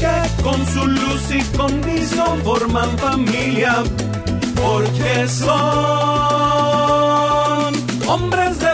que con su luz y condición forman familia, porque son hombres de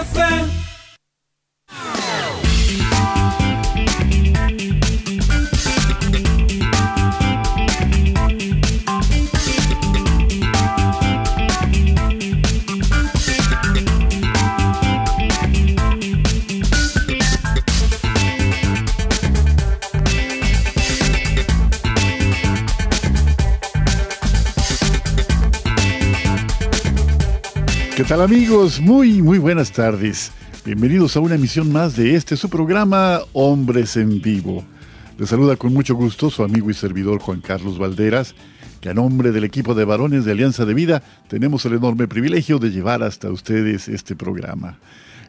tal amigos? Muy, muy buenas tardes. Bienvenidos a una emisión más de este su programa Hombres en Vivo. Les saluda con mucho gusto su amigo y servidor Juan Carlos Valderas, que a nombre del equipo de varones de Alianza de Vida tenemos el enorme privilegio de llevar hasta ustedes este programa.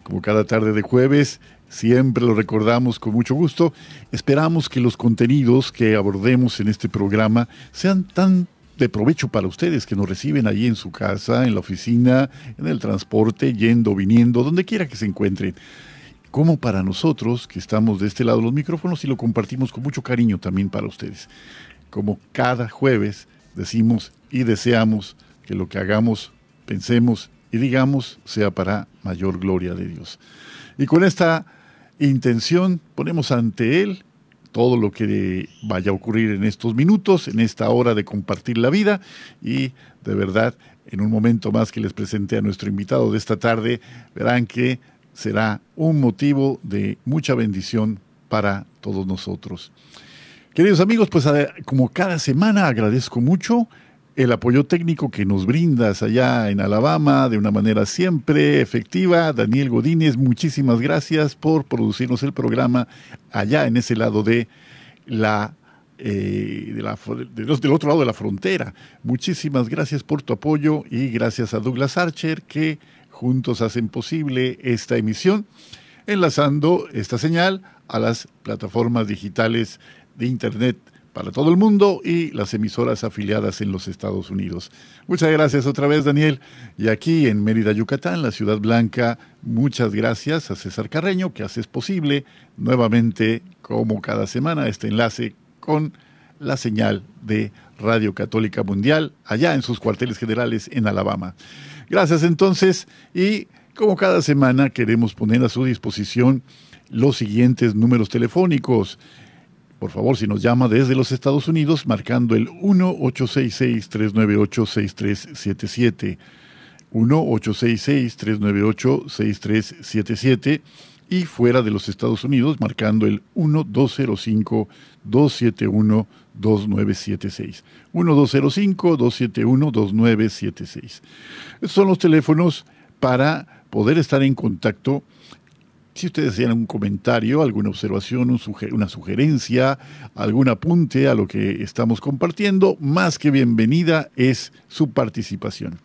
Como cada tarde de jueves, siempre lo recordamos con mucho gusto, esperamos que los contenidos que abordemos en este programa sean tan de provecho para ustedes que nos reciben allí en su casa, en la oficina, en el transporte, yendo, viniendo, donde quiera que se encuentren. Como para nosotros que estamos de este lado de los micrófonos y lo compartimos con mucho cariño también para ustedes. Como cada jueves decimos y deseamos que lo que hagamos, pensemos y digamos sea para mayor gloria de Dios. Y con esta intención ponemos ante Él todo lo que vaya a ocurrir en estos minutos, en esta hora de compartir la vida y de verdad en un momento más que les presente a nuestro invitado de esta tarde, verán que será un motivo de mucha bendición para todos nosotros. Queridos amigos, pues como cada semana agradezco mucho el apoyo técnico que nos brindas allá en Alabama de una manera siempre efectiva. Daniel Godínez, muchísimas gracias por producirnos el programa allá en ese lado de la, eh, del otro lado de la frontera. Muchísimas gracias por tu apoyo y gracias a Douglas Archer que juntos hacen posible esta emisión, enlazando esta señal a las plataformas digitales de Internet para todo el mundo y las emisoras afiliadas en los Estados Unidos. Muchas gracias otra vez, Daniel. Y aquí en Mérida, Yucatán, la Ciudad Blanca, muchas gracias a César Carreño, que haces posible nuevamente, como cada semana, este enlace con la señal de Radio Católica Mundial allá en sus cuarteles generales en Alabama. Gracias entonces y como cada semana queremos poner a su disposición los siguientes números telefónicos. Por favor, si nos llama desde los Estados Unidos, marcando el 1-866-398-6377. 1-866-398-6377 y fuera de los Estados Unidos marcando el 1-205-271-2976. 1-205-271-2976. Estos son los teléfonos para poder estar en contacto si ustedes tienen un comentario, alguna observación, una sugerencia, algún apunte a lo que estamos compartiendo, más que bienvenida es su participación.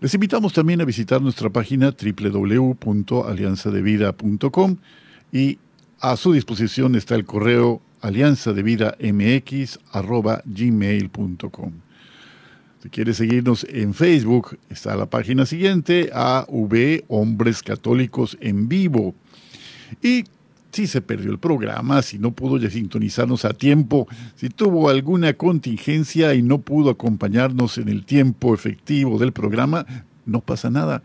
Les invitamos también a visitar nuestra página www.alianzadevida.com y a su disposición está el correo alianzadevidamx.gmail.com. Si quiere seguirnos en Facebook, está la página siguiente, AV Hombres Católicos en Vivo. Y si se perdió el programa, si no pudo ya sintonizarnos a tiempo, si tuvo alguna contingencia y no pudo acompañarnos en el tiempo efectivo del programa, no pasa nada.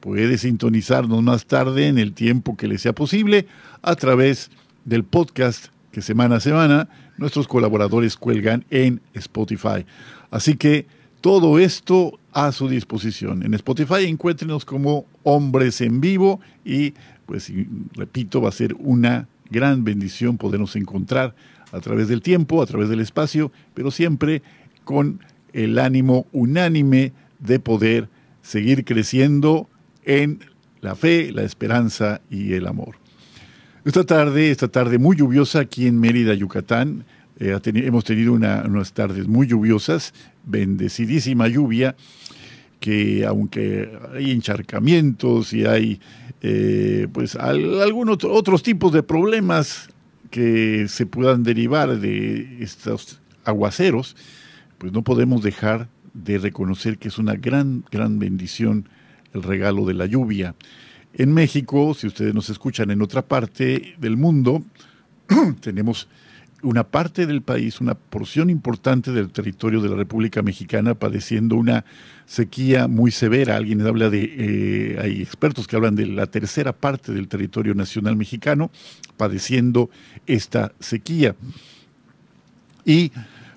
Puede sintonizarnos más tarde en el tiempo que le sea posible a través del podcast que semana a semana nuestros colaboradores cuelgan en Spotify. Así que todo esto a su disposición. En Spotify encuéntrenos como Hombres en Vivo y, pues, repito, va a ser una gran bendición podernos encontrar a través del tiempo, a través del espacio, pero siempre con el ánimo unánime de poder seguir creciendo en la fe, la esperanza y el amor. Esta tarde, esta tarde muy lluviosa aquí en Mérida, Yucatán, eh, hemos tenido unas tardes muy lluviosas bendecidísima lluvia que aunque hay encharcamientos y hay eh, pues algunos otros tipos de problemas que se puedan derivar de estos aguaceros, pues no podemos dejar de reconocer que es una gran, gran bendición el regalo de la lluvia. En México, si ustedes nos escuchan en otra parte del mundo, tenemos una parte del país, una porción importante del territorio de la República Mexicana padeciendo una sequía muy severa. Alguien habla de, eh, hay expertos que hablan de la tercera parte del territorio nacional mexicano padeciendo esta sequía. Y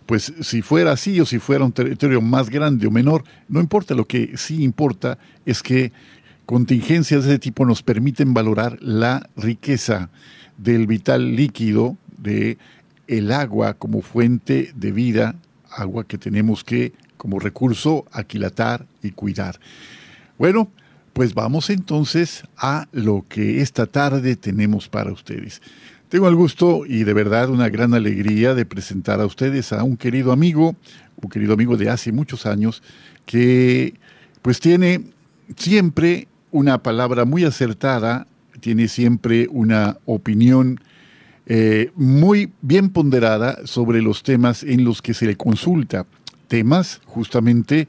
pues si fuera así o si fuera un territorio más grande o menor, no importa, lo que sí importa es que contingencias de ese tipo nos permiten valorar la riqueza del vital líquido de el agua como fuente de vida, agua que tenemos que como recurso aquilatar y cuidar. Bueno, pues vamos entonces a lo que esta tarde tenemos para ustedes. Tengo el gusto y de verdad una gran alegría de presentar a ustedes a un querido amigo, un querido amigo de hace muchos años, que pues tiene siempre una palabra muy acertada, tiene siempre una opinión eh, muy bien ponderada sobre los temas en los que se le consulta. Temas justamente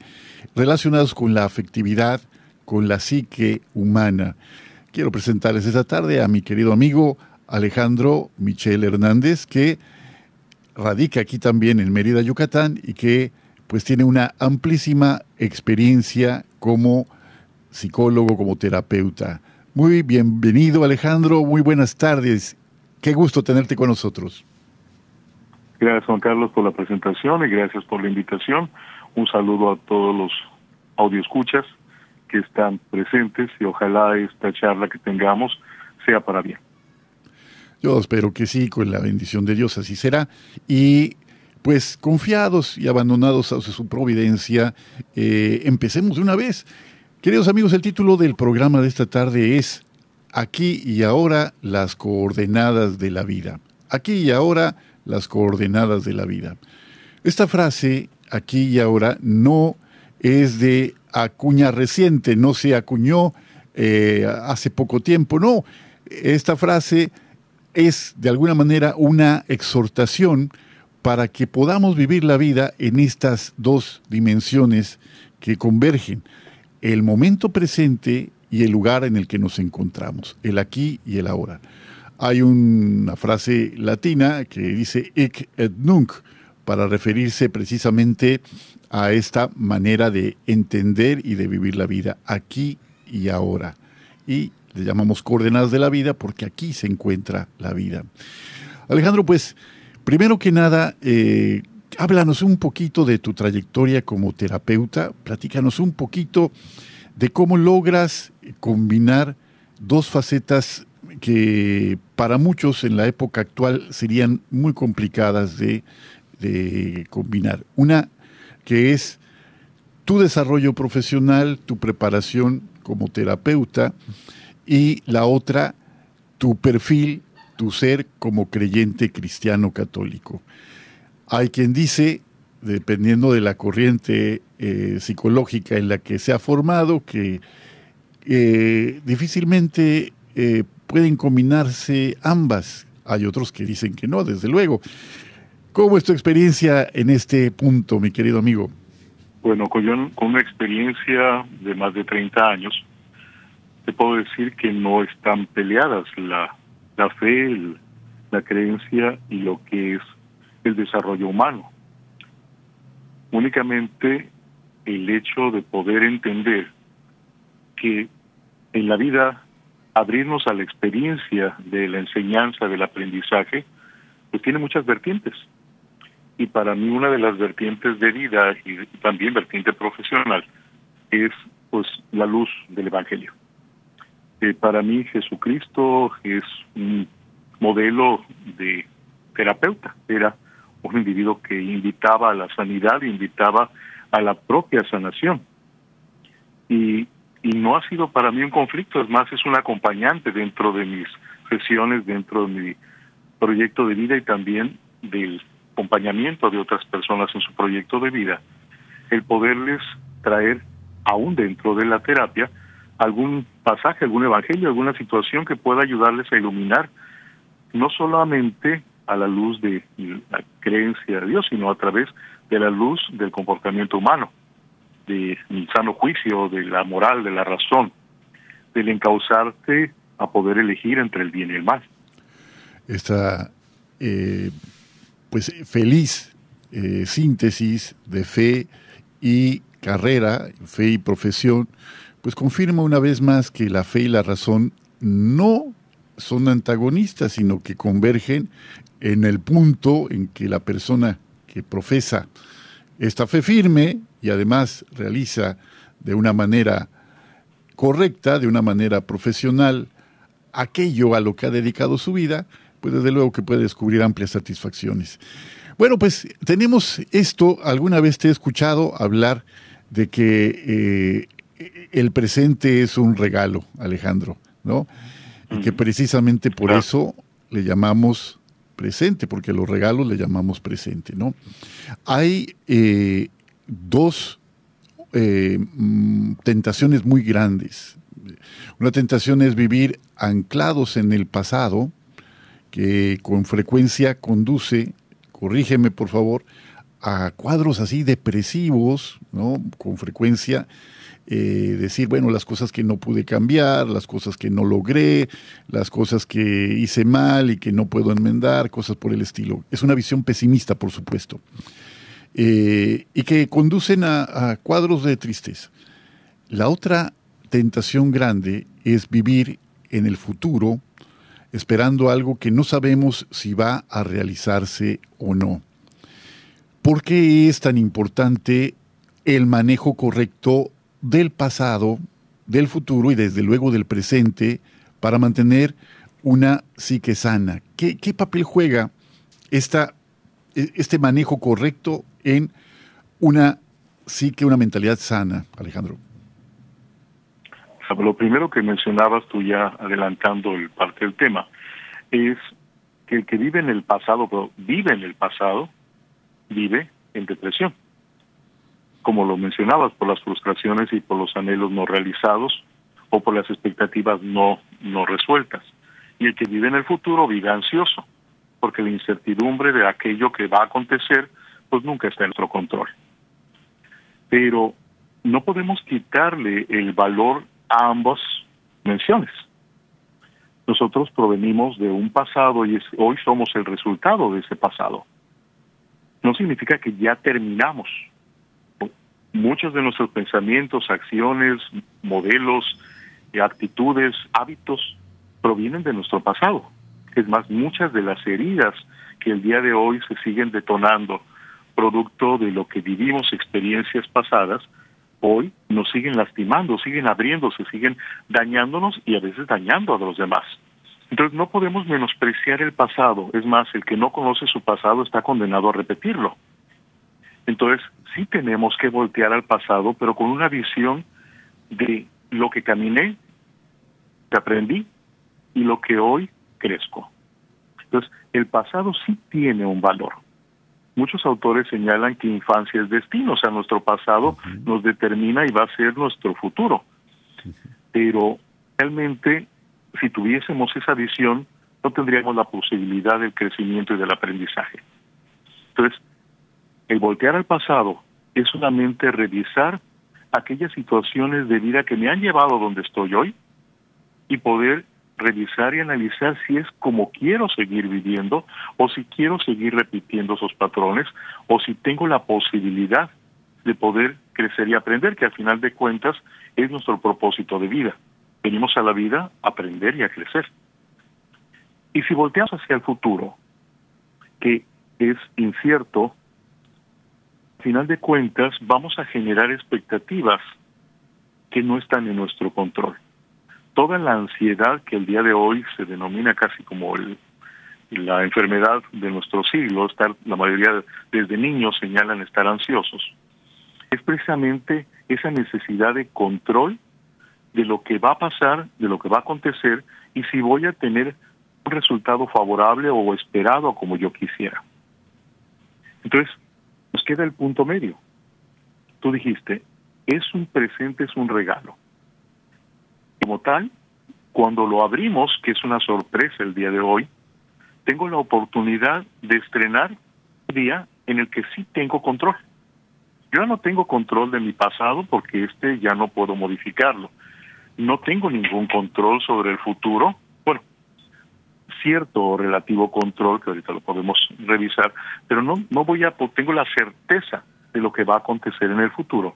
relacionados con la afectividad, con la psique humana. Quiero presentarles esta tarde a mi querido amigo Alejandro Michel Hernández, que radica aquí también en Mérida, Yucatán, y que pues tiene una amplísima experiencia como psicólogo, como terapeuta. Muy bienvenido Alejandro, muy buenas tardes Qué gusto tenerte con nosotros. Gracias Juan Carlos por la presentación y gracias por la invitación. Un saludo a todos los audioescuchas que están presentes y ojalá esta charla que tengamos sea para bien. Yo espero que sí, con la bendición de Dios así será. Y pues confiados y abandonados a su providencia, eh, empecemos de una vez. Queridos amigos, el título del programa de esta tarde es aquí y ahora las coordenadas de la vida. Aquí y ahora las coordenadas de la vida. Esta frase, aquí y ahora, no es de acuña reciente, no se acuñó eh, hace poco tiempo, no. Esta frase es de alguna manera una exhortación para que podamos vivir la vida en estas dos dimensiones que convergen, el momento presente y el lugar en el que nos encontramos, el aquí y el ahora. Hay una frase latina que dice ic et nunc para referirse precisamente a esta manera de entender y de vivir la vida aquí y ahora. Y le llamamos coordenadas de la vida porque aquí se encuentra la vida. Alejandro, pues, primero que nada, eh, háblanos un poquito de tu trayectoria como terapeuta, platícanos un poquito de cómo logras combinar dos facetas que para muchos en la época actual serían muy complicadas de, combinar. Una que es tu desarrollo profesional, tu preparación como terapeuta y la otra, tu perfil, tu ser como creyente cristiano católico. Hay quien dice, dependiendo de la corriente eh, psicológica en la que se ha formado, que eh, difícilmente eh, pueden combinarse ambas. Hay otros que dicen que no, desde luego. ¿Cómo es tu experiencia en este punto, mi querido amigo? Bueno, con, con una experiencia de más de 30 años, te puedo decir que no están peleadas la, la fe, la creencia y lo que es el desarrollo humano. Únicamente el hecho de poder entender que en la vida abrirnos a la experiencia de la enseñanza, del aprendizaje, pues tiene muchas vertientes. Y para mí una de las vertientes de vida y también vertiente profesional es pues la luz del Evangelio. Eh, para mí Jesucristo es un modelo de terapeuta, era un individuo que invitaba a la sanidad, invitaba a la propia sanación. Y y no ha sido para mí un conflicto, es más, es un acompañante dentro de mis sesiones, dentro de mi proyecto de vida y también del acompañamiento de otras personas en su proyecto de vida. el poderles traer aún dentro de la terapia algún pasaje, algún evangelio, alguna situación que pueda ayudarles a iluminar no solamente a la luz de la creencia de Dios, sino a través de la luz del comportamiento humano, del sano juicio, de la moral, de la razón, del encauzarte a poder elegir entre el bien y el mal. Esta, eh, pues, feliz eh, síntesis de fe y carrera, fe y profesión, pues confirma una vez más que la fe y la razón no son antagonistas, sino que convergen en el punto en que la persona que profesa esta fe firme y además realiza de una manera correcta, de una manera profesional, aquello a lo que ha dedicado su vida, pues desde luego que puede descubrir amplias satisfacciones. Bueno, pues tenemos esto, alguna vez te he escuchado hablar de que eh, el presente es un regalo, Alejandro, ¿no? Y que precisamente por eso le llamamos presente, porque los regalos le llamamos presente, ¿no? Hay eh, dos eh, mm, tentaciones muy grandes. Una tentación es vivir anclados en el pasado, que con frecuencia conduce, corrígeme por favor, a cuadros así depresivos, ¿no? Con frecuencia eh, decir, bueno, las cosas que no pude cambiar, las cosas que no logré, las cosas que hice mal y que no puedo enmendar, cosas por el estilo. Es una visión pesimista, por supuesto, eh, y que conducen a, cuadros de tristeza. La otra tentación grande es vivir en el futuro esperando algo que no sabemos si va a realizarse o no. ¿Por qué es tan importante el manejo correcto del pasado, del futuro y desde luego del presente para mantener una psique sana. ¿Qué, papel juega esta, e, este manejo correcto en una psique, una mentalidad sana, Alejandro? Lo primero que mencionabas tú ya adelantando el parte del tema es que el que vive en el pasado, pero vive en el pasado, vive en depresión como lo mencionabas, por las frustraciones y por los anhelos no realizados o por las expectativas no, no resueltas. Y el que vive en el futuro vive ansioso, porque la incertidumbre de aquello que va a acontecer, nunca está en nuestro control. Pero no podemos quitarle el valor a ambas menciones. Nosotros provenimos de un pasado y hoy somos el resultado de ese pasado. No significa que ya terminamos muchos de nuestros pensamientos, acciones, modelos, actitudes, hábitos provienen de nuestro pasado. Es más, muchas de las heridas que el día de hoy se siguen detonando, producto de lo que vivimos, experiencias pasadas, hoy nos siguen lastimando, siguen abriéndose, siguen dañándonos y a veces dañando a los demás. Entonces no podemos menospreciar el pasado, es más, el que no conoce su pasado está condenado a repetirlo. Entonces, sí tenemos que voltear al pasado, pero con una visión de lo que caminé, que aprendí y lo que hoy crezco. Entonces, el pasado sí tiene un valor. Muchos autores señalan que infancia es destino, o sea, nuestro pasado nos determina y va a ser nuestro futuro. Pero realmente, si tuviésemos esa visión, no tendríamos la posibilidad del crecimiento y del aprendizaje. Entonces, el voltear al pasado es solamente revisar aquellas situaciones de vida que me han llevado a donde estoy hoy y poder revisar y analizar si es como quiero seguir viviendo o si quiero seguir repitiendo esos patrones o si tengo la posibilidad de poder crecer y aprender, que al final de cuentas es nuestro propósito de vida. Venimos a la vida a aprender y a crecer. Y si volteamos hacia el futuro, que es incierto, final de cuentas vamos a generar expectativas que no están en nuestro control. Toda la ansiedad que el día de hoy se denomina casi como la enfermedad de nuestro siglo, estar, la mayoría desde niños señalan estar ansiosos, es precisamente esa necesidad de control de lo que va a pasar, de lo que va a acontecer y si voy a tener un resultado favorable o esperado como yo quisiera. Entonces, nos queda el punto medio. tú dijiste, es un presente, es un regalo. Como tal, cuando lo abrimos, que es una sorpresa el día de hoy, tengo la oportunidad de estrenar un día en el que sí tengo control. Yo no tengo control de mi pasado porque este ya no puedo modificarlo. No tengo ningún control sobre el futuro. Bueno, cierto relativo control que ahorita lo podemos revisar, pero no no voy a tengo la certeza de lo que va a acontecer en el futuro.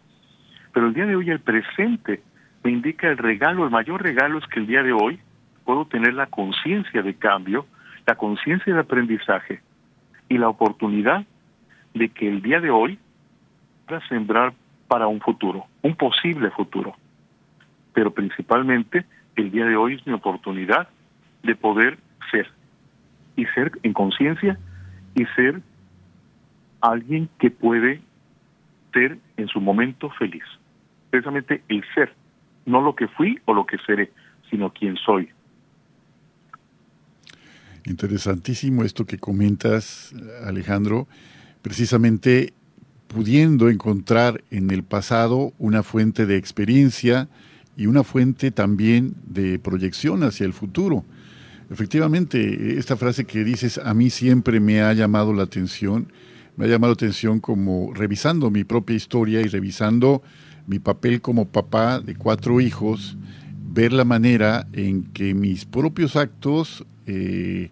Pero el día de hoy el presente me indica el regalo, el mayor regalo es que el día de hoy puedo tener la conciencia de cambio, la conciencia de aprendizaje y la oportunidad de que el día de hoy para sembrar para un futuro, un posible futuro. Pero principalmente el día de hoy es mi oportunidad de poder ser y ser en conciencia y ser alguien que puede ser en su momento feliz. Precisamente el ser, no lo que fui o lo que seré, sino quién soy. Interesantísimo esto que comentas, Alejandro. Precisamente pudiendo encontrar en el pasado una fuente de experiencia y una fuente también de proyección hacia el futuro. Efectivamente, esta frase que dices a mí siempre me ha llamado la atención, me ha llamado la atención como revisando mi propia historia y revisando mi papel como papá de cuatro hijos, ver la manera en que mis propios actos eh,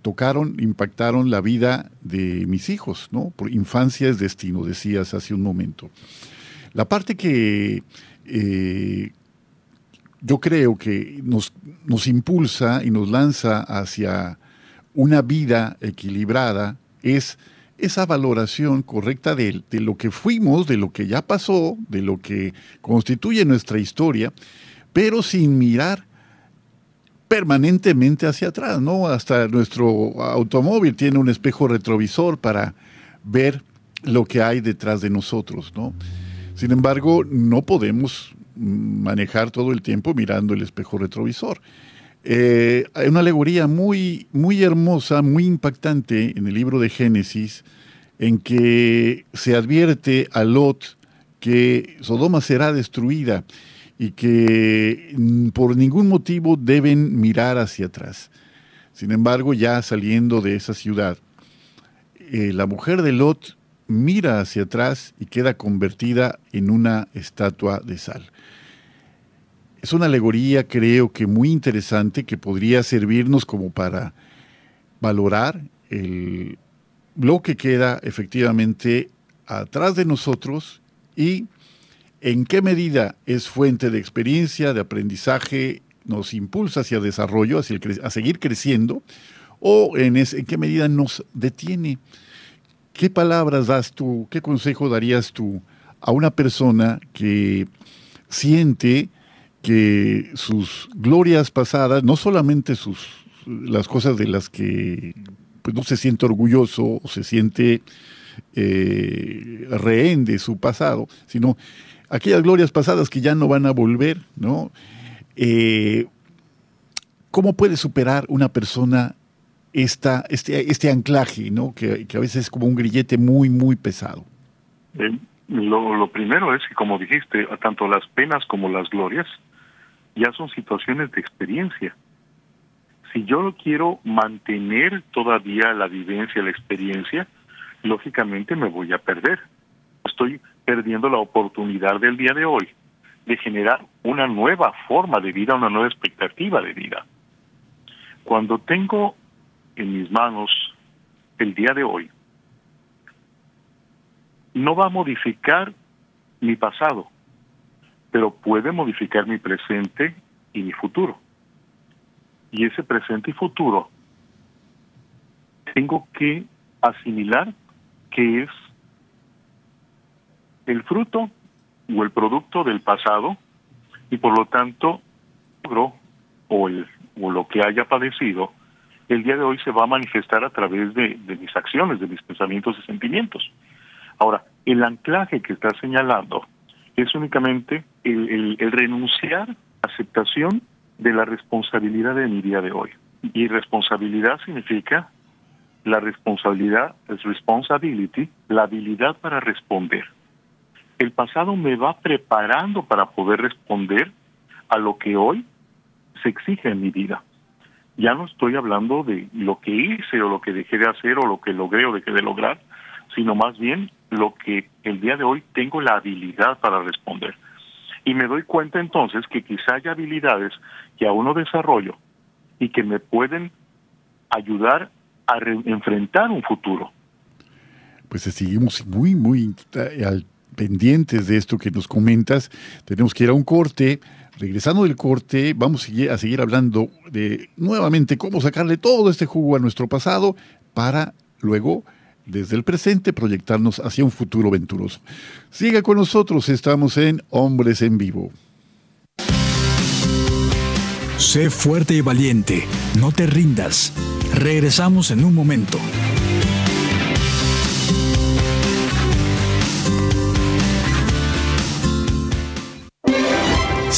tocaron, impactaron la vida de mis hijos, ¿no? Por infancia es destino, decías hace un momento. La parte que eh, yo creo que nos, nos impulsa y nos lanza hacia una vida equilibrada es esa valoración correcta de, de, lo que fuimos, de lo que ya pasó, de lo que constituye nuestra historia, pero sin mirar permanentemente hacia atrás, ¿no? Hasta nuestro automóvil tiene un espejo retrovisor para ver lo que hay detrás de nosotros, ¿no? Sin embargo, no podemos manejar todo el tiempo mirando el espejo retrovisor. Eh, hay una alegoría muy, muy hermosa, muy impactante en el libro de Génesis, en que se advierte a Lot que Sodoma será destruida y que mm, por ningún motivo deben mirar hacia atrás. Sin embargo, ya saliendo de esa ciudad, eh, la mujer de Lot mira hacia atrás y queda convertida en una estatua de sal. Es una alegoría, creo que muy interesante, que podría servirnos como para valorar el, lo que queda efectivamente atrás de nosotros y en qué medida es fuente de experiencia, de aprendizaje, nos impulsa hacia el desarrollo, hacia a seguir creciendo, o en, en qué medida nos detiene. ¿Qué palabras das tú, qué consejo darías tú a una persona que siente que sus glorias pasadas, no solamente sus las cosas de las que pues, no se siente orgulloso o se siente eh, rehén de su pasado, sino aquellas glorias pasadas que ya no van a volver, ¿no? Eh, ¿Cómo puede superar una persona esta, este, este anclaje, ¿no? Que, a veces es como un grillete muy, muy pesado? Eh, lo primero es que, como dijiste, tanto las penas como las glorias ya son situaciones de experiencia. Si yo quiero mantener todavía la vivencia, la experiencia, lógicamente me voy a perder. Estoy perdiendo la oportunidad del día de hoy de generar una nueva forma de vida, una nueva expectativa de vida. Cuando tengo en mis manos el día de hoy, no va a modificar mi pasado, pero puede modificar mi presente y mi futuro. Y ese presente y futuro tengo que asimilar que es el fruto o el producto del pasado y por lo tanto o, el, o lo que haya padecido el día de hoy se va a manifestar a través de, mis acciones, de mis pensamientos y sentimientos. Ahora, el anclaje que está señalando es únicamente el, renunciar a aceptación de la responsabilidad de mi día de hoy. Y responsabilidad significa la responsabilidad, es responsibility, la habilidad para responder el pasado me va preparando para poder responder a lo que hoy se exige en mi vida. Ya no estoy hablando de lo que hice o lo que dejé de hacer o lo que logré o dejé de lograr, sino más bien lo que el día de hoy tengo la habilidad para responder. Y me doy cuenta entonces que quizá haya habilidades que aún no desarrollo y que me pueden ayudar a enfrentar un futuro. Pues seguimos muy, muy al pendientes de esto que nos comentas. Tenemos que ir a un corte. Regresando del corte, vamos a seguir hablando de nuevamente cómo sacarle todo este jugo a nuestro pasado para luego, desde el presente, proyectarnos hacia un futuro venturoso. Siga con nosotros, estamos en Hombres en Vivo. Sé fuerte y valiente, no te rindas. Regresamos en un momento.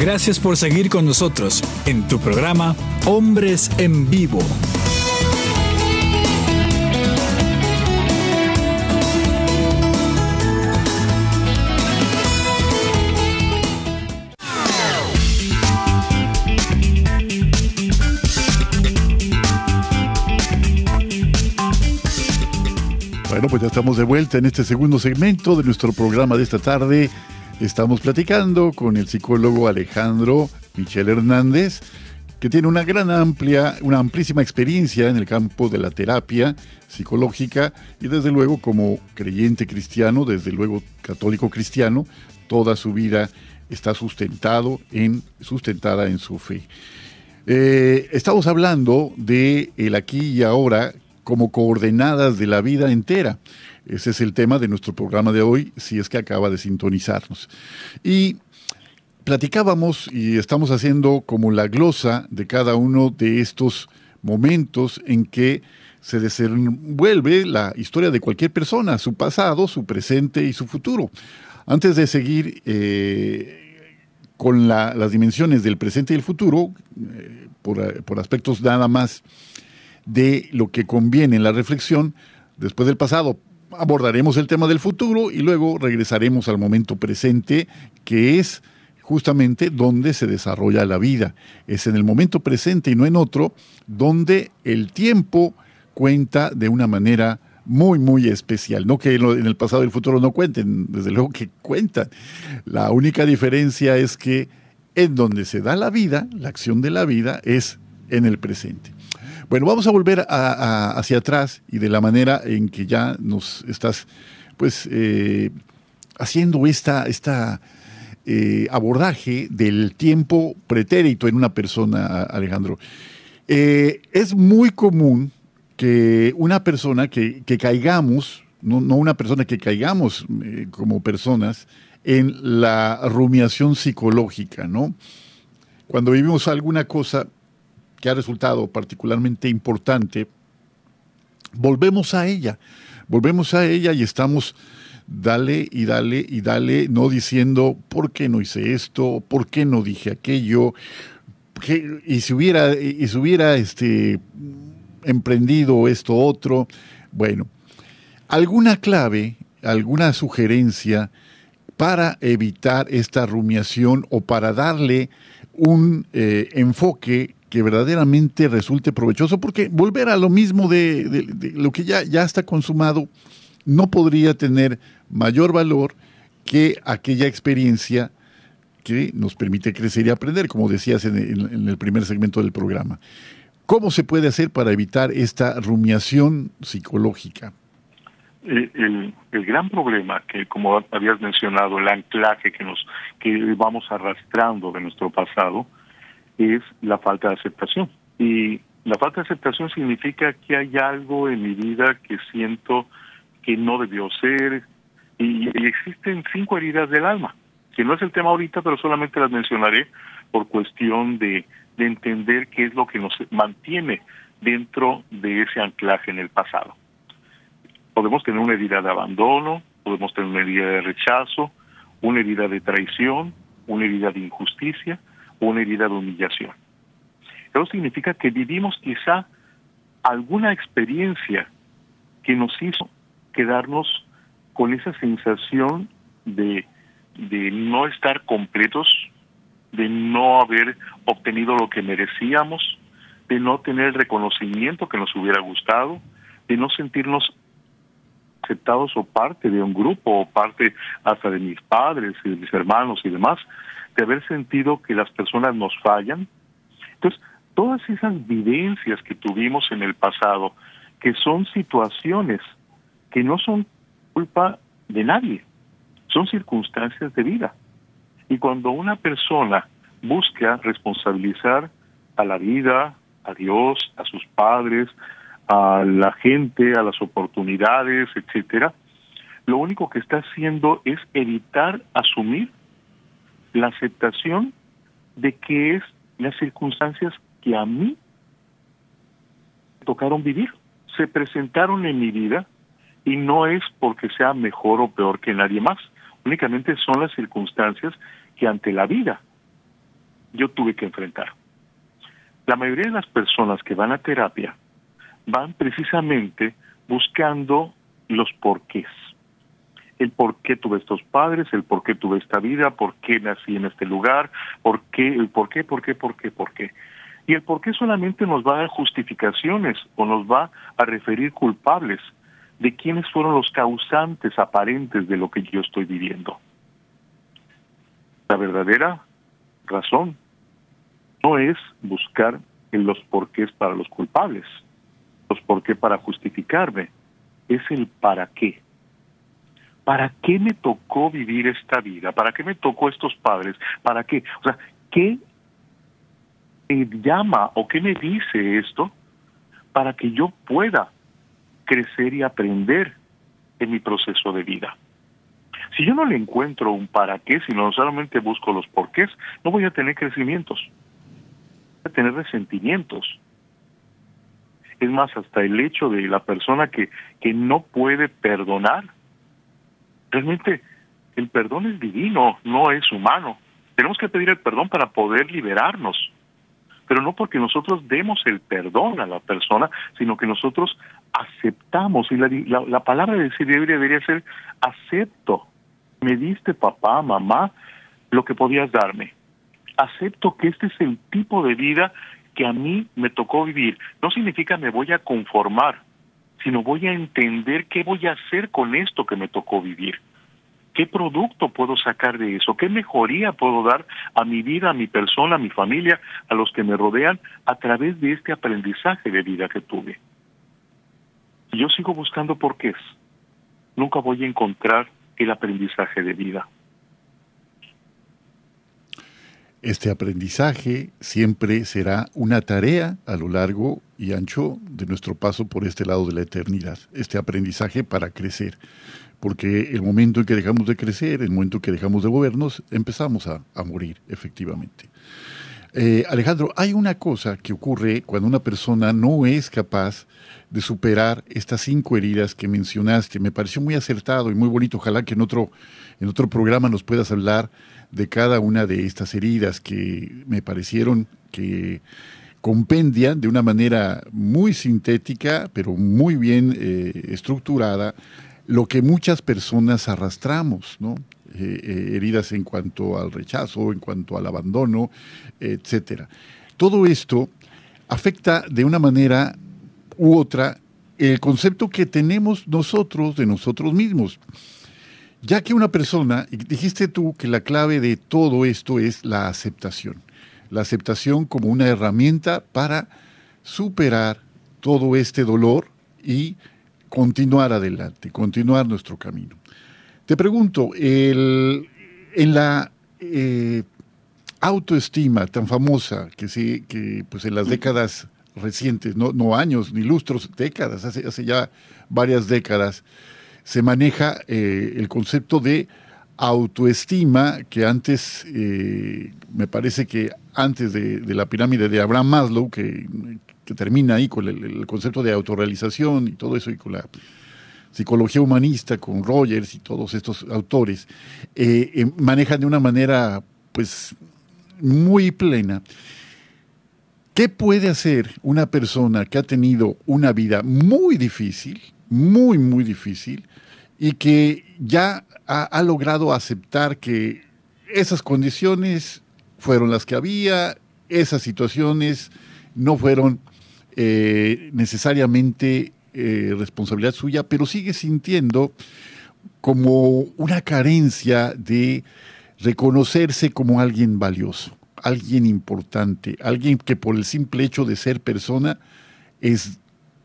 Gracias por seguir con nosotros en tu programa Hombres en Vivo. Bueno, pues ya estamos de vuelta en este segundo segmento de nuestro programa de esta tarde Estamos platicando con el psicólogo Alejandro Michel Hernández, que tiene una gran amplia, una amplísima experiencia en el campo de la terapia psicológica y desde luego como creyente cristiano, desde luego católico cristiano, toda su vida está sustentado en, sustentada en su fe. Eh, estamos hablando de el aquí y ahora como coordenadas de la vida entera. Ese es el tema de nuestro programa de hoy, si es que acaba de sintonizarnos. Y platicábamos y estamos haciendo como la glosa de cada uno de estos momentos en que se desenvuelve la historia de cualquier persona, su pasado, su presente y su futuro. Antes de seguir eh, con las dimensiones del presente y el futuro, eh, por, por aspectos nada más de lo que conviene en la reflexión, después del pasado abordaremos el tema del futuro y luego regresaremos al momento presente, que es justamente donde se desarrolla la vida. Es en el momento presente y no en otro, donde el tiempo cuenta de una manera muy, muy especial. No que en el pasado y el futuro no cuenten, desde luego que cuentan. La única diferencia es que en donde se da la vida, la acción de la vida, es en el presente. Bueno, vamos a volver hacia atrás y de la manera en que ya nos estás, pues, eh, haciendo esta, esta eh, abordaje del tiempo pretérito en una persona, Alejandro. Eh, es muy común que una persona que, caigamos, no, no, una persona que caigamos como personas, en la rumiación psicológica, ¿no? Cuando vivimos alguna cosa, que ha resultado particularmente importante, volvemos a ella, volvemos a ella y estamos dale y dale y dale, no diciendo por qué no hice esto, por qué no dije aquello, y si hubiera, y si hubiera este, emprendido esto otro, bueno, alguna clave, alguna sugerencia para evitar esta rumiación o para darle un eh, enfoque que verdaderamente resulte provechoso, porque volver a lo mismo de, lo que ya, ya está consumado no podría tener mayor valor que aquella experiencia que nos permite crecer y aprender, como decías en, el primer segmento del programa. ¿Cómo se puede hacer para evitar esta rumiación psicológica? Eh, el, el, gran problema que, como habías mencionado, el anclaje que nos que vamos arrastrando de nuestro pasado, es la falta de aceptación. Y La falta de aceptación significa que hay algo en mi vida que siento que no debió ser y, existen cinco heridas del alma, que no es el tema ahorita, pero solamente las mencionaré por cuestión de, de entender qué es lo que nos mantiene dentro de ese anclaje en el pasado. Podemos tener una herida de abandono, podemos tener una herida de rechazo, una herida de traición, una herida de injusticia, una herida de humillación. Eso significa que vivimos quizá alguna experiencia que nos hizo quedarnos con esa sensación de, de no estar completos, de no haber obtenido lo que merecíamos, de no tener el reconocimiento que nos hubiera gustado, de no sentirnos aceptados o parte de un grupo o parte hasta de mis padres y de mis hermanos y demás, de haber sentido que las personas nos fallan. Entonces, todas esas vivencias que tuvimos en el pasado, que son situaciones que no son culpa de nadie, son circunstancias de vida. Y cuando una persona busca responsabilizar a la vida, a Dios, a sus padres, a la gente, a las oportunidades, etcétera, lo único que está haciendo es evitar asumir la aceptación de que es las circunstancias que a mí tocaron vivir, se presentaron en mi vida y no es porque sea mejor o peor que nadie más, únicamente son las circunstancias que ante la vida yo tuve que enfrentar. La mayoría de las personas que van a terapia van precisamente buscando los porqués. El por qué tuve estos padres, el por qué tuve esta vida, por qué nací en este lugar, por qué, el por qué, por qué, por qué, por qué. Y el por qué solamente nos va a dar justificaciones o nos va a referir culpables de quiénes fueron los causantes aparentes de lo que yo estoy viviendo. La verdadera razón no es buscar en los porqués para los culpables, los porqué para justificarme, es el para qué. ¿Para qué me tocó vivir esta vida? ¿Para qué me tocó estos padres? ¿Para qué? O sea, ¿qué me llama o qué me dice esto para que yo pueda crecer y aprender en mi proceso de vida? Si yo no le encuentro un para qué, sino solamente busco los porqués, no voy a tener crecimientos, voy a tener resentimientos, es más, hasta el hecho de la persona que, que no puede perdonar. Realmente el perdón es divino, no es humano. Tenemos que pedir el perdón para poder liberarnos, pero no porque nosotros demos el perdón a la persona, sino que nosotros aceptamos. Y la, la, la palabra de decir debería ser acepto. Me diste papá, mamá, lo que podías darme. Acepto que este es el tipo de vida que a mí me tocó vivir. No significa me voy a conformar, sino voy a entender qué voy a hacer con esto que me tocó vivir. ¿Qué producto puedo sacar de eso? ¿Qué mejoría puedo dar a mi vida, a mi persona, a mi familia, a los que me rodean a través de este aprendizaje de vida que tuve? Yo sigo buscando por qué. Nunca voy a encontrar el aprendizaje de vida. Este aprendizaje siempre será una tarea a lo largo y ancho de nuestro paso por este lado de la eternidad. Este aprendizaje para crecer. Porque el momento en que dejamos de crecer, el momento en que dejamos de movernos, empezamos a, morir, efectivamente. Eh, Alejandro, hay una cosa que ocurre cuando una persona no es capaz de superar estas cinco heridas que mencionaste. Me pareció muy acertado y muy bonito. Ojalá que en otro, en otro programa nos puedas hablar de cada una de estas heridas que me parecieron que compendian de una manera muy sintética, pero muy bien eh, estructurada, lo que muchas personas arrastramos, ¿no? Eh, eh, heridas en cuanto al rechazo, en cuanto al abandono, etcétera. Todo esto afecta de una manera u otra el concepto que tenemos nosotros de nosotros mismos. Ya que una persona, y dijiste tú que la clave de todo esto es la aceptación, la aceptación como una herramienta para superar todo este dolor y continuar adelante, continuar nuestro camino. Te pregunto, en la eh, autoestima tan famosa que, sí, que pues en las décadas recientes, no, no años ni lustros, décadas, hace, hace ya varias décadas, se maneja eh, el concepto de autoestima que antes, eh, me parece que antes de, la pirámide de Abraham Maslow, que, termina ahí con el, concepto de autorrealización y todo eso, y con la psicología humanista, con Rogers y todos estos autores, eh, manejan de una manera pues muy plena. ¿Qué puede hacer una persona que ha tenido una vida muy difícil, muy, muy difícil, y que ya ha, logrado aceptar que esas condiciones fueron las que había, esas situaciones no fueron eh, necesariamente eh, responsabilidad suya, pero sigue sintiendo como una carencia de reconocerse como alguien valioso, alguien importante, alguien que por el simple hecho de ser persona es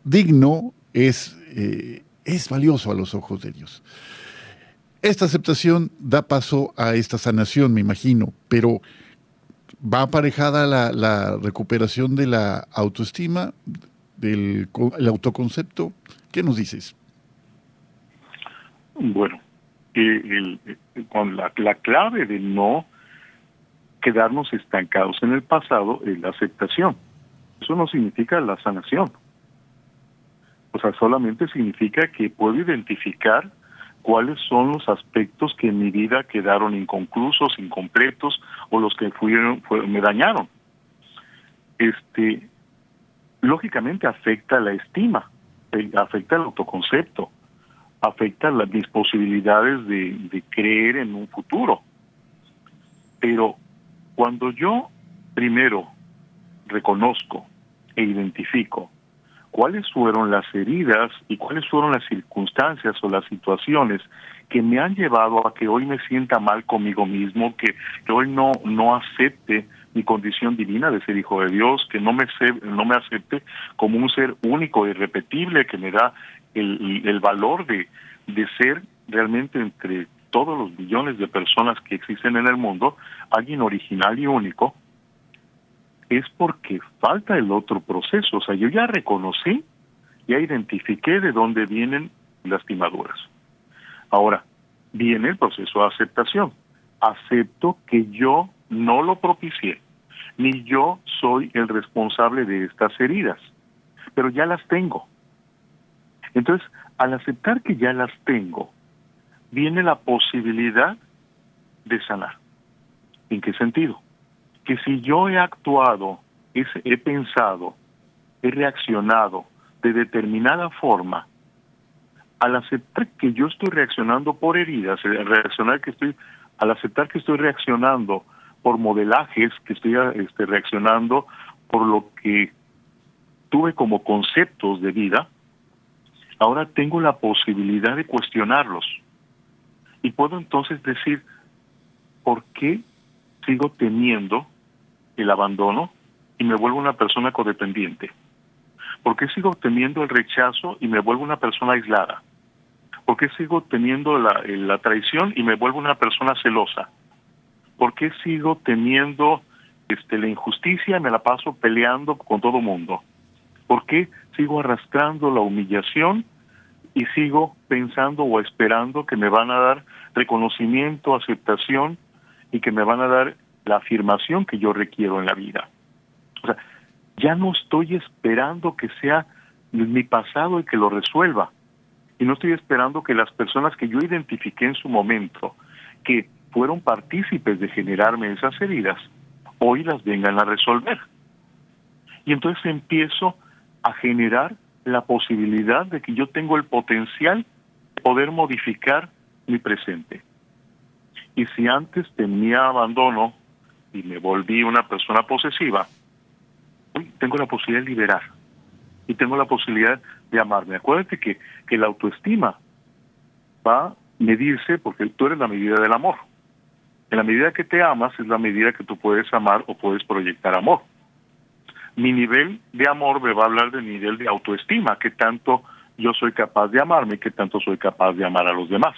digno, es, eh, es valioso a los ojos de Dios. Esta aceptación da paso a esta sanación, me imagino, pero va aparejada la, la recuperación de la autoestima, del el autoconcepto. ¿Qué nos dices? Bueno, el, con la, la clave de no quedarnos estancados en el pasado es la aceptación. Eso no significa la sanación. O sea, solamente significa que puedo identificar cuáles son los aspectos que en mi vida quedaron inconclusos, incompletos o los que fueron, me dañaron. Este, lógicamente afecta la estima, eh, afecta el autoconcepto, afecta las, mis posibilidades de, de creer en un futuro. Pero cuando yo primero reconozco e identifico cuáles fueron las heridas y cuáles fueron las circunstancias o las situaciones que me han llevado a que hoy me sienta mal conmigo mismo, que, hoy no, no acepte mi condición divina de ser hijo de Dios, que no me, no me acepte como un ser único, e irrepetible, que me da el, el valor de, de ser realmente entre todos los millones de personas que existen en el mundo, alguien original y único, es porque falta el otro proceso. O sea, yo ya reconocí, ya identifiqué de dónde vienen lastimaduras. Ahora, viene el proceso de aceptación. Acepto que yo no lo propicié, ni yo soy el responsable de estas heridas, pero ya las tengo. Entonces, al aceptar que ya las tengo, viene la posibilidad de sanar. ¿En qué sentido? Que si yo he actuado, he pensado, he reaccionado de determinada forma, al aceptar que yo estoy reaccionando por heridas, reaccionar que estoy, al aceptar que estoy reaccionando por modelajes, que estoy este, reaccionando por lo que tuve como conceptos de vida, ahora tengo la posibilidad de cuestionarlos. Y puedo entonces decir, ¿por qué sigo teniendo el abandono y me vuelvo una persona codependiente? ¿Por qué sigo teniendo el rechazo y me vuelvo una persona aislada? ¿Por qué sigo teniendo la, la traición y me vuelvo una persona celosa? ¿Por qué sigo teniendo este, la injusticia y me la paso peleando con todo mundo? ¿Por qué sigo arrastrando la humillación y sigo pensando o esperando que me van a dar reconocimiento, aceptación y que me van a dar la afirmación que yo requiero en la vida. O sea, ya no estoy esperando que sea mi pasado el que lo resuelva. Y no estoy esperando que las personas que yo identifiqué en su momento, que fueron partícipes de generarme esas heridas, hoy las vengan a resolver. Y entonces empiezo a generar la posibilidad de que yo tengo el potencial de poder modificar mi presente. Y si antes tenía abandono y me volví una persona posesiva, tengo la posibilidad de liberar y tengo la posibilidad de amarme. Acuérdate que, que la autoestima va a medirse porque tú eres la medida del amor. En la medida que te amas es la medida que tú puedes amar o puedes proyectar amor mi nivel de amor me va a hablar del nivel de autoestima, que tanto yo soy capaz de amarme, que tanto soy capaz de amar a los demás.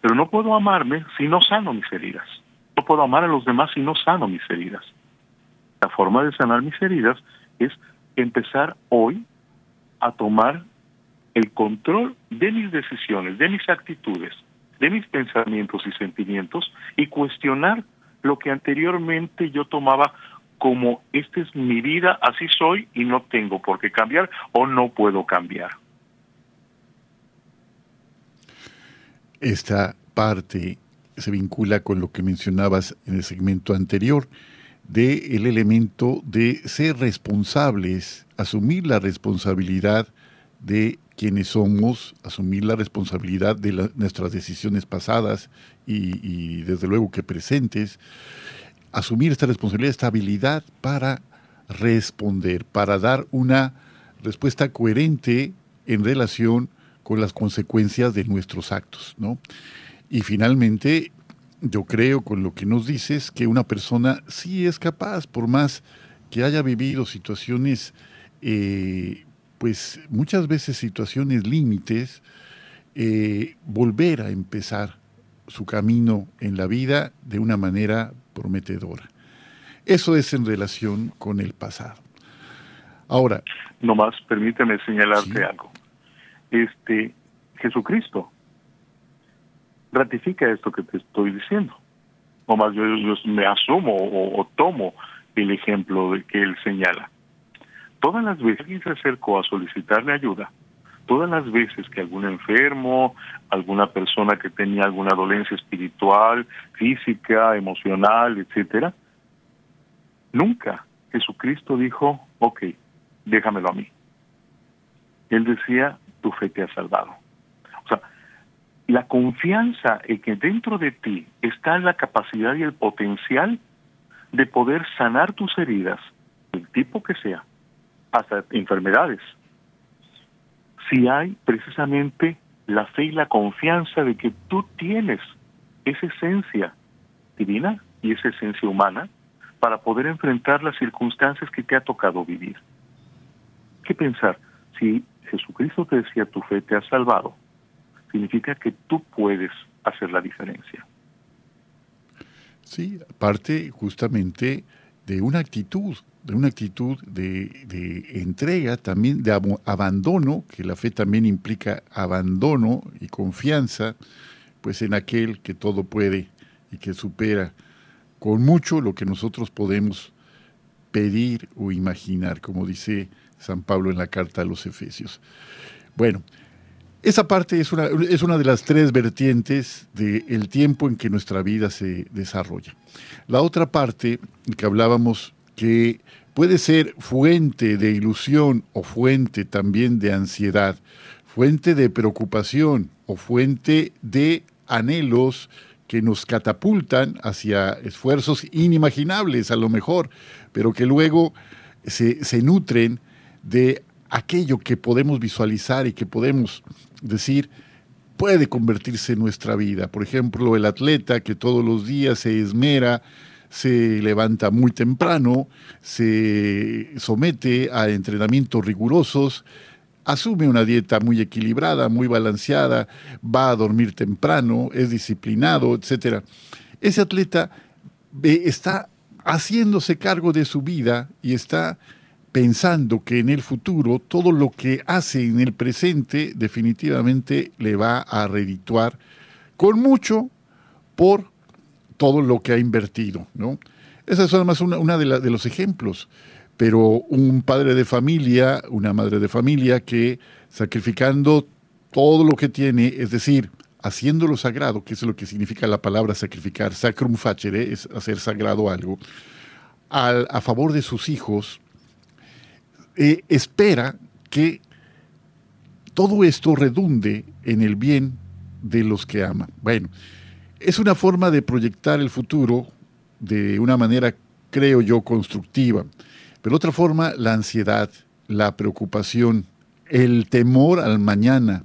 Pero no puedo amarme si no sano mis heridas. No puedo amar a los demás si no sano mis heridas. La forma de sanar mis heridas es empezar hoy a tomar el control de mis decisiones, de mis actitudes, de mis pensamientos y sentimientos y cuestionar lo que anteriormente yo tomaba como esta es mi vida, así soy y no tengo por qué cambiar o no puedo cambiar. Esta parte se vincula con lo que mencionabas en el segmento anterior, de el elemento de ser responsables, asumir la responsabilidad de quienes somos, asumir la responsabilidad de nuestras decisiones pasadas y, y, desde luego que presentes, asumir esta responsabilidad, esta habilidad para responder, para dar una respuesta coherente en relación con las consecuencias de nuestros actos, ¿no? Y finalmente, yo creo con lo que nos dices que una persona sí es capaz, por más que haya vivido situaciones, eh, pues muchas veces situaciones límites, eh, volver a empezar su camino en la vida de una manera prometedora. Eso es en relación con el pasado. Ahora. Nomás permíteme señalarte algo. Este, Jesucristo ratifica esto que te estoy diciendo. O más yo, me asumo o, tomo el ejemplo de que él señala. Todas las veces que se acercó a solicitarle ayuda, todas las veces que algún enfermo, alguna persona que tenía alguna dolencia espiritual, física, emocional, etcétera, nunca Jesucristo dijo, ok, déjamelo a mí. Él decía, tu fe te ha salvado la confianza en que dentro de ti está la capacidad y el potencial de poder sanar tus heridas, el tipo que sea, hasta enfermedades. Si hay precisamente la fe y la confianza de que tú tienes esa esencia divina y esa esencia humana para poder enfrentar las circunstancias que te ha tocado vivir. ¿Qué pensar? Si Jesucristo te decía tu fe te ha salvado, significa que tú puedes hacer la diferencia. Sí, parte justamente de una actitud, de una actitud de, entrega, también de abandono, que la fe también implica abandono y confianza, pues en aquel que todo puede y que supera con mucho lo que nosotros podemos pedir o imaginar, como dice San Pablo en la carta a los Efesios. Bueno, esa parte es una, es una de las tres vertientes del tiempo en que nuestra vida se desarrolla. La otra parte que hablábamos que puede ser fuente de ilusión o fuente también de ansiedad, fuente de preocupación o fuente de anhelos que nos catapultan hacia esfuerzos inimaginables a lo mejor, pero que luego se, se nutren de aquello que podemos visualizar y que podemos decir, puede convertirse en nuestra vida. Por ejemplo, el atleta que todos los días se esmera, se levanta muy temprano, se somete a entrenamientos rigurosos, asume una dieta muy equilibrada, muy balanceada, va a dormir temprano, es disciplinado, etc. Ese atleta eh, está haciéndose cargo de su vida y está pensando que en el futuro todo lo que hace en el presente definitivamente le va a redituar con mucho por todo lo que ha invertido. ¿no? Esa es además una, de, de los ejemplos. Pero un padre de familia, una madre de familia que sacrificando todo lo que tiene, es decir, haciéndolo sagrado, que es lo que significa la palabra sacrificar, sacrum facere, es hacer sagrado algo, al, a favor de sus hijos, eh, espera que todo esto redunde en el bien de los que ama. Bueno, es una forma de proyectar el futuro de una manera, creo yo, constructiva. Pero otra forma, la ansiedad, la preocupación, el temor al mañana,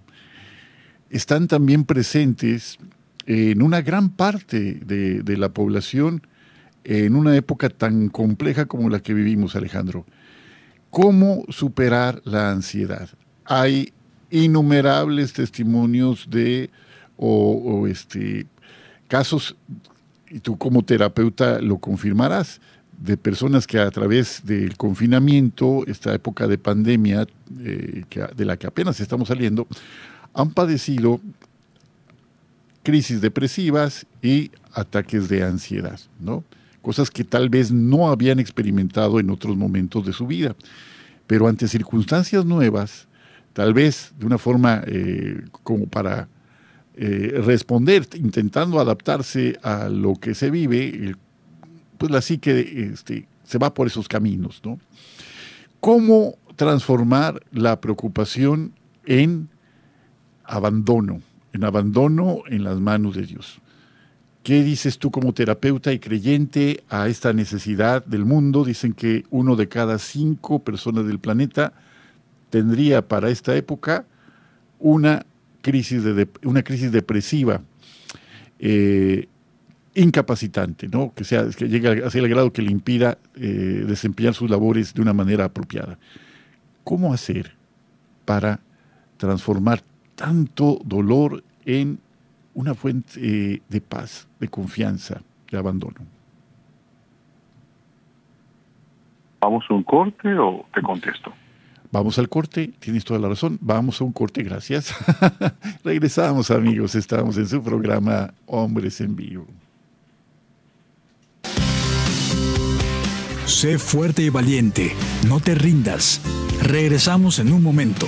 están también presentes en una gran parte de, de la población en una época tan compleja como la que vivimos, Alejandro cómo superar la ansiedad. Hay innumerables testimonios de o, este, casos, y tú como terapeuta lo confirmarás, de personas que a través del confinamiento, esta época de pandemia eh, de la que apenas estamos saliendo, han padecido crisis depresivas y ataques de ansiedad, ¿no? Cosas que tal vez no habían experimentado en otros momentos de su vida. Pero ante circunstancias nuevas, tal vez de una forma eh, como para eh, responder, intentando adaptarse a lo que se vive, pues la psique este, se va por esos caminos, ¿no? ¿Cómo transformar la preocupación en abandono, en abandono en las manos de Dios? ¿Qué dices tú como terapeuta y creyente a esta necesidad del mundo? Dicen que uno de cada cinco personas del planeta tendría para esta época una crisis, de, una crisis depresiva. Eh, incapacitante, ¿no? que, sea, que llegue hacia el grado que le impida eh, desempeñar sus labores de una manera apropiada. ¿Cómo hacer para transformar tanto dolor en una fuente eh, de paz, de confianza, de abandono? ¿Vamos a un corte o te contesto? Vamos al corte, tienes toda la razón, vamos a un corte, gracias. Regresamos amigos, estamos en su programa Hombres en Vivo. Sé fuerte y valiente, no te rindas. Regresamos en un momento.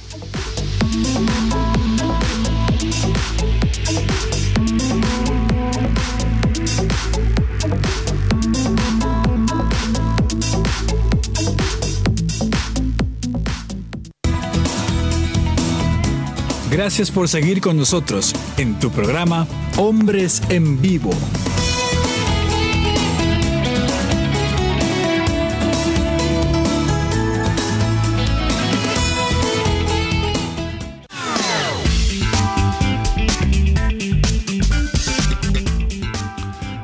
Gracias por seguir con nosotros en tu programa Hombres en Vivo.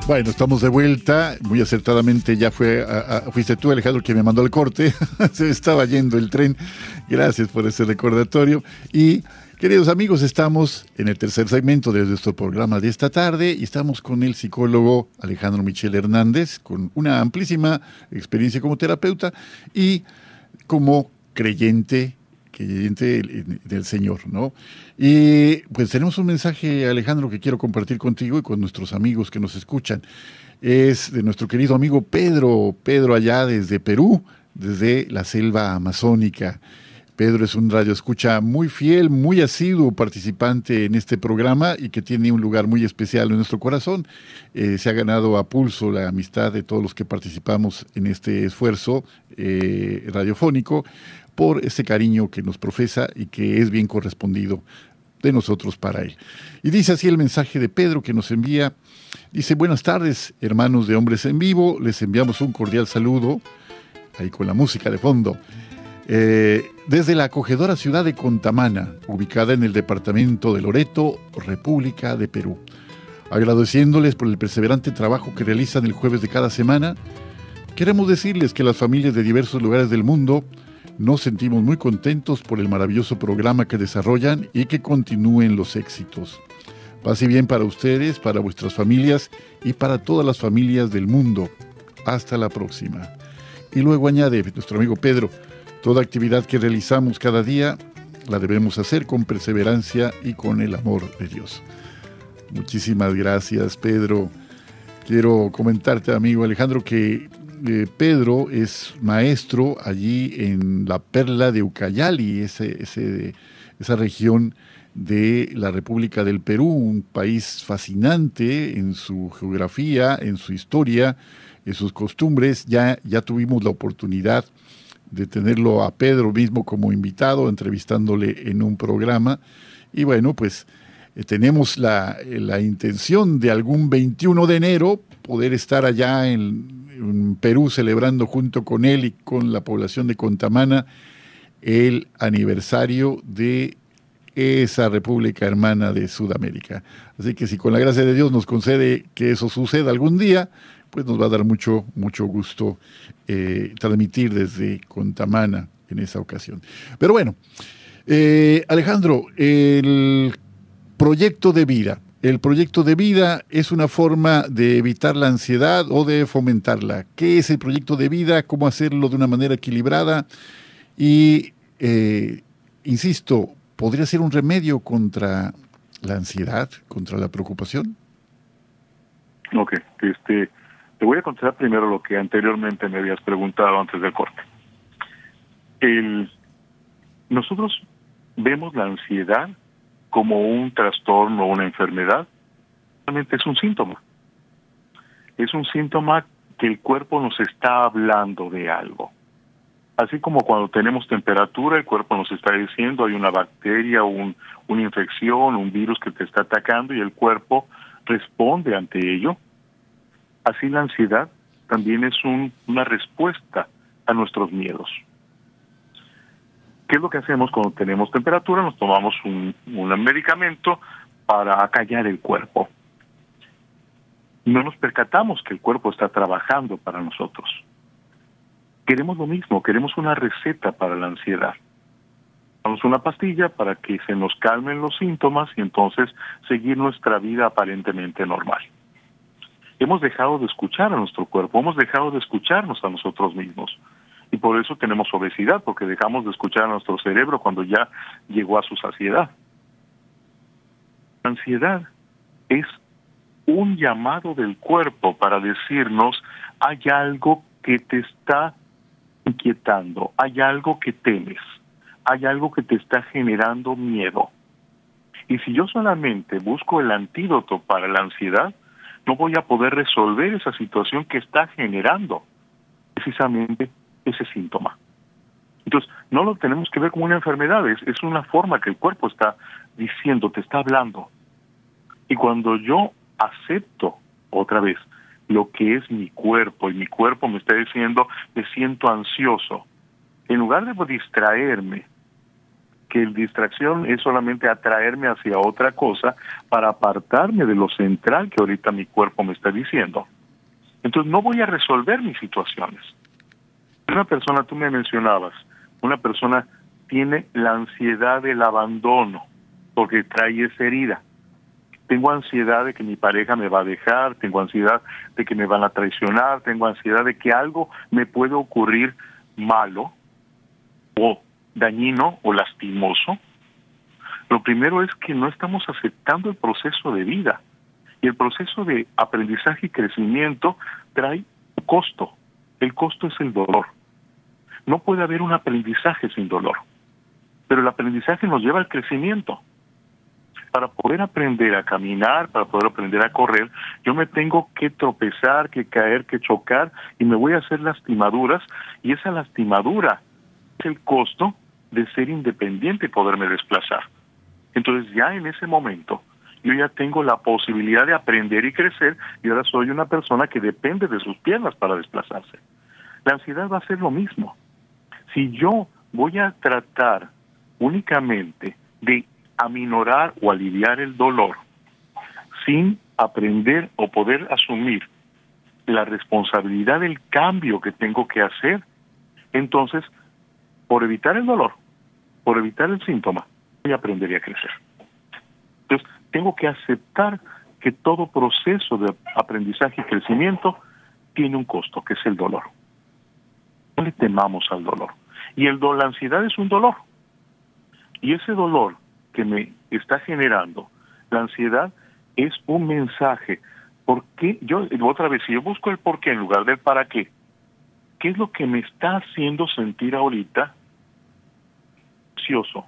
Bueno, estamos de vuelta. Muy acertadamente ya fue, fuiste tú, Alejandro, quien me mandó el corte. Se estaba yendo el tren. Gracias por ese recordatorio. Y Queridos amigos, estamos en el tercer segmento de nuestro programa de esta tarde y estamos con el psicólogo Alejandro Michel Hernández, con una amplísima experiencia como terapeuta y como creyente, creyente del Señor, ¿no? Y pues tenemos un mensaje, Alejandro, que quiero compartir contigo y con nuestros amigos que nos escuchan. Es de nuestro querido amigo Pedro, Pedro allá desde Perú, desde la selva amazónica. Pedro es un radio escucha muy fiel, muy asiduo participante en este programa y que tiene un lugar muy especial en nuestro corazón. Eh, se ha ganado a pulso la amistad de todos los que participamos en este esfuerzo eh, radiofónico por ese cariño que nos profesa y que es bien correspondido de nosotros para él. Y dice así el mensaje de Pedro que nos envía. Dice, buenas tardes, hermanos de Hombres en Vivo, les enviamos un cordial saludo, ahí con la música de fondo. Eh, desde la acogedora ciudad de Contamana, ubicada en el departamento de Loreto, República de Perú. Agradeciéndoles por el perseverante trabajo que realizan el jueves de cada semana, queremos decirles que las familias de diversos lugares del mundo nos sentimos muy contentos por el maravilloso programa que desarrollan y que continúen los éxitos. Paz y bien para ustedes, para vuestras familias y para todas las familias del mundo. Hasta la próxima. Y luego añade nuestro amigo Pedro, Toda actividad que realizamos cada día la debemos hacer con perseverancia y con el amor de Dios. Muchísimas gracias, Pedro. Quiero comentarte, amigo Alejandro, que eh, Pedro es maestro allí en la Perla de Ucayali, ese, esa región de la República del Perú, un país fascinante en su geografía, en su historia, en sus costumbres. Ya, ya tuvimos la oportunidad de tenerlo a Pedro mismo como invitado, entrevistándole en un programa. Y bueno, pues eh, tenemos la, la, intención de algún 21 de enero poder estar allá en, Perú celebrando junto con él y con la población de Contamana el aniversario de esa República Hermana de Sudamérica. Así que si con la gracia de Dios nos concede que eso suceda algún día, pues nos va a dar mucho, mucho gusto eh, transmitir desde Contamana en esa ocasión. Pero bueno, eh, Alejandro, el proyecto de vida. El proyecto de vida es una forma de evitar la ansiedad o de fomentarla. ¿Qué es el proyecto de vida? ¿Cómo hacerlo de una manera equilibrada? Y, eh, insisto, ¿podría ser un remedio contra la ansiedad, contra la preocupación? Ok, este, te voy a contestar primero lo que anteriormente me habías preguntado antes del corte. El, nosotros vemos la ansiedad como un trastorno o una enfermedad, realmente es un síntoma. Es un síntoma que el cuerpo nos está hablando de algo. Así como cuando tenemos temperatura, el cuerpo nos está diciendo hay una bacteria, un, una infección, un virus que te está atacando y el cuerpo responde ante ello. Así la ansiedad también es un, una respuesta a nuestros miedos. ¿Qué es lo que hacemos cuando tenemos temperatura? Nos tomamos un, un medicamento para acallar el cuerpo. No nos percatamos que el cuerpo está trabajando para nosotros. Queremos lo mismo, queremos una receta para la ansiedad. Damos una pastilla para que se nos calmen los síntomas y entonces seguir nuestra vida aparentemente normal. Hemos dejado de escuchar a nuestro cuerpo, hemos dejado de escucharnos a nosotros mismos y por eso tenemos obesidad, porque dejamos de escuchar a nuestro cerebro cuando ya llegó a su saciedad. La ansiedad es un llamado del cuerpo para decirnos hay algo que te está inquietando, hay algo que temes, hay algo que te está generando miedo. Y si yo solamente busco el antídoto para la ansiedad, no voy a poder resolver esa situación que está generando precisamente ese síntoma. Entonces, no lo tenemos que ver como una enfermedad, es, es una forma que el cuerpo está diciendo, te está hablando. Y cuando yo acepto otra vez lo que es mi cuerpo y mi cuerpo me está diciendo, me siento ansioso, en lugar de distraerme, que el distracción es solamente atraerme hacia otra cosa para apartarme de lo central que ahorita mi cuerpo me está diciendo. Entonces no voy a resolver mis situaciones. Una persona, tú me mencionabas, una persona tiene la ansiedad del abandono porque trae esa herida. Tengo ansiedad de que mi pareja me va a dejar, tengo ansiedad de que me van a traicionar, tengo ansiedad de que algo me puede ocurrir malo o dañino o lastimoso. Lo primero es que no estamos aceptando el proceso de vida. Y el proceso de aprendizaje y crecimiento trae costo. El costo es el dolor. No puede haber un aprendizaje sin dolor, pero el aprendizaje nos lleva al crecimiento. Para poder aprender a caminar, para poder aprender a correr, yo me tengo que tropezar, que caer, que chocar y me voy a hacer lastimaduras y esa lastimadura es el costo de ser independiente y poderme desplazar. Entonces ya en ese momento yo ya tengo la posibilidad de aprender y crecer y ahora soy una persona que depende de sus piernas para desplazarse. La ansiedad va a ser lo mismo si yo voy a tratar únicamente de aminorar o aliviar el dolor sin aprender o poder asumir la responsabilidad del cambio que tengo que hacer, entonces, por evitar el dolor, por evitar el síntoma, voy a aprender a crecer. Entonces, tengo que aceptar que todo proceso de aprendizaje y crecimiento tiene un costo, que es el dolor. No le temamos al dolor. Y el dolor, la ansiedad es un dolor. Y ese dolor que me está generando, la ansiedad es un mensaje. ¿Por qué? Yo, otra vez, si yo busco el por qué en lugar del para qué, ¿qué es lo que me está haciendo sentir ahorita ansioso?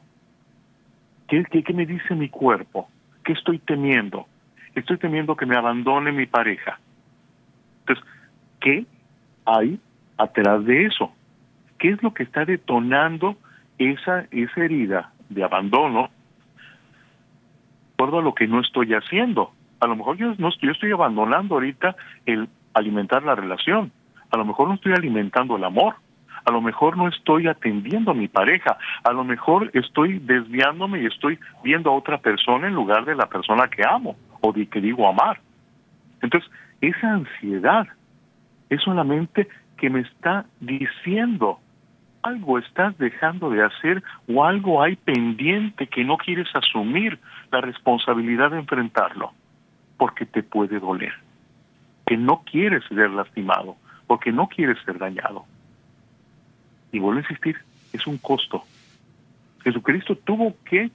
¿Qué, qué, qué me dice mi cuerpo? ¿Qué estoy temiendo? Estoy temiendo que me abandone mi pareja. Entonces, ¿qué hay atrás de eso? ¿Qué es lo que está detonando esa, esa herida de abandono? De acuerdo a lo que no estoy haciendo. A lo mejor yo, no, yo estoy abandonando ahorita el alimentar la relación. A lo mejor no estoy alimentando el amor. a lo mejor no estoy atendiendo a mi pareja, a lo mejor estoy desviándome y estoy viendo a otra persona en lugar de la persona que amo o de que digo amar. Entonces, esa ansiedad es solamente que me está diciendo algo estás dejando de hacer o algo hay pendiente que no quieres asumir la responsabilidad de enfrentarlo, porque te puede doler, que no quieres ser lastimado, porque no quieres ser dañado. Y vuelvo a insistir, es un costo. Jesucristo tuvo que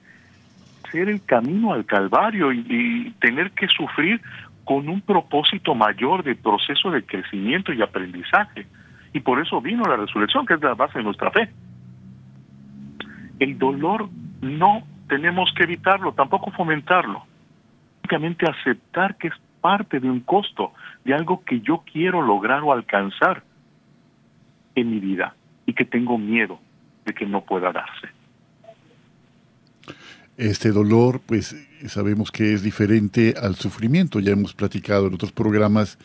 ser el camino al Calvario y, y tener que sufrir con un propósito mayor de proceso de crecimiento y aprendizaje. Y por eso vino la resurrección, que es la base de nuestra fe. El dolor no tenemos que evitarlo, tampoco fomentarlo. Únicamente aceptar que es parte de un costo, de algo que yo quiero lograr o alcanzar en mi vida y que tengo miedo de que no pueda darse. Este dolor, pues sabemos que es diferente al sufrimiento. Ya hemos platicado en otros programas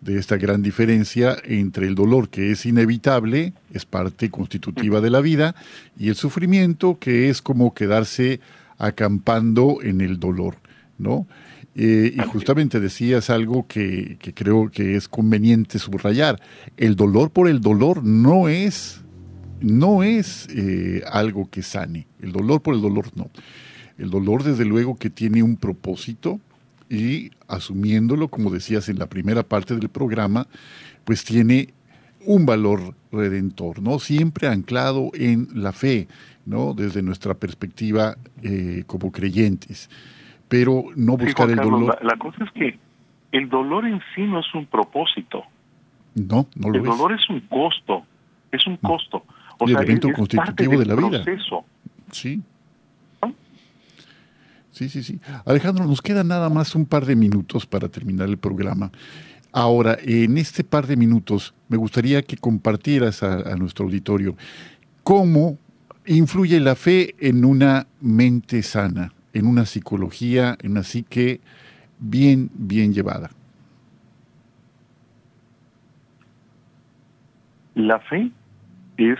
de esta gran diferencia entre el dolor que es inevitable, es parte constitutiva de la vida, y el sufrimiento que es como quedarse acampando en el dolor, ¿no? Eh, y justamente decías algo que, que, creo que es conveniente subrayar. El dolor por el dolor no es, no es eh, algo que sane. El dolor por el dolor no. El dolor, desde luego, que tiene un propósito y asumiéndolo, como decías en la primera parte del programa, pues tiene un valor redentor, ¿no? Siempre anclado en la fe, ¿no? Desde nuestra perspectiva eh, como creyentes. Pero no buscar el dolor. La, cosa es que el dolor en sí no es un propósito. No, no lo el es. El dolor es un costo, es un costo. O el sea, evento es, constitutivo de la vida. Proceso. Sí. Sí, sí, sí. Alejandro, nos queda nada más un par de minutos para terminar el programa. Ahora, en este par de minutos, me gustaría que compartieras a, a nuestro auditorio cómo influye la fe en una mente sana, en una psicología, en una psique bien, bien llevada. La fe es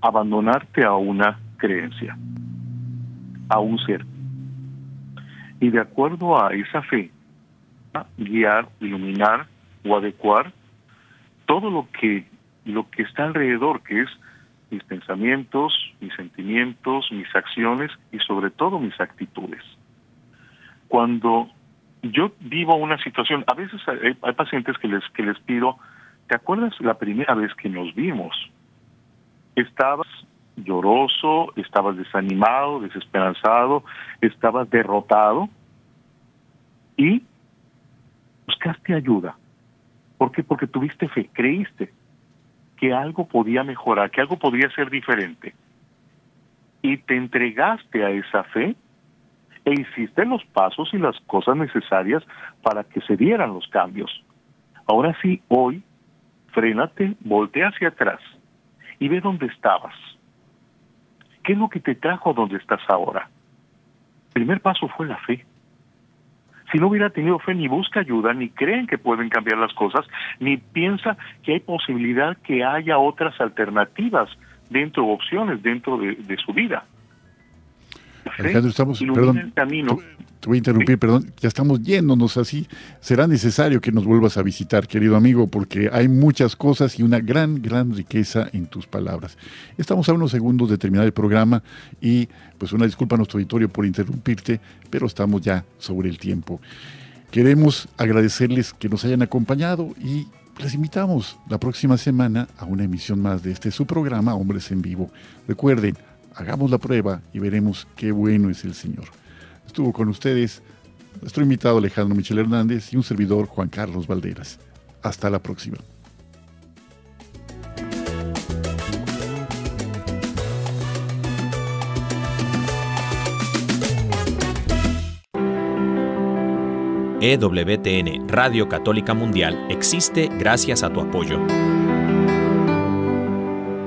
abandonarte a una creencia a un ser. Y de acuerdo a esa fe, guiar, iluminar o adecuar todo lo que lo que está alrededor, que es mis pensamientos, mis sentimientos, mis acciones y sobre todo mis actitudes. Cuando yo vivo una situación, a veces hay, hay pacientes que les que les pido, ¿te acuerdas la primera vez que nos vimos? Estabas lloroso, estabas desanimado, desesperanzado, estabas derrotado y buscaste ayuda. ¿Por qué? Porque tuviste fe, creíste que algo podía mejorar, que algo podría ser diferente. Y te entregaste a esa fe e hiciste los pasos y las cosas necesarias para que se dieran los cambios. Ahora sí, hoy, frénate, voltea hacia atrás y ve dónde estabas ¿Qué es lo que te trajo a donde estás ahora? El primer paso fue la fe. Si no hubiera tenido fe, ni busca ayuda, ni creen que pueden cambiar las cosas, ni piensa que hay posibilidad que haya otras alternativas dentro, opciones dentro de, de su vida. Alejandro, estamos, perdón, el camino. Te voy a interrumpir, perdón, ya estamos yéndonos así. Será necesario que nos vuelvas a visitar, querido amigo, porque hay muchas cosas y una gran, gran riqueza en tus palabras. Estamos a unos segundos de terminar el programa y pues una disculpa a nuestro auditorio por interrumpirte, pero estamos ya sobre el tiempo. Queremos agradecerles que nos hayan acompañado y les invitamos la próxima semana a una emisión más de este su programa Hombres en Vivo. Recuerden, hagamos la prueba y veremos qué bueno es el Señor. Estuvo con ustedes nuestro invitado Alejandro Michel Hernández y un servidor Juan Carlos Valderas. Hasta la próxima. EWTN, Radio Católica Mundial, existe gracias a tu apoyo.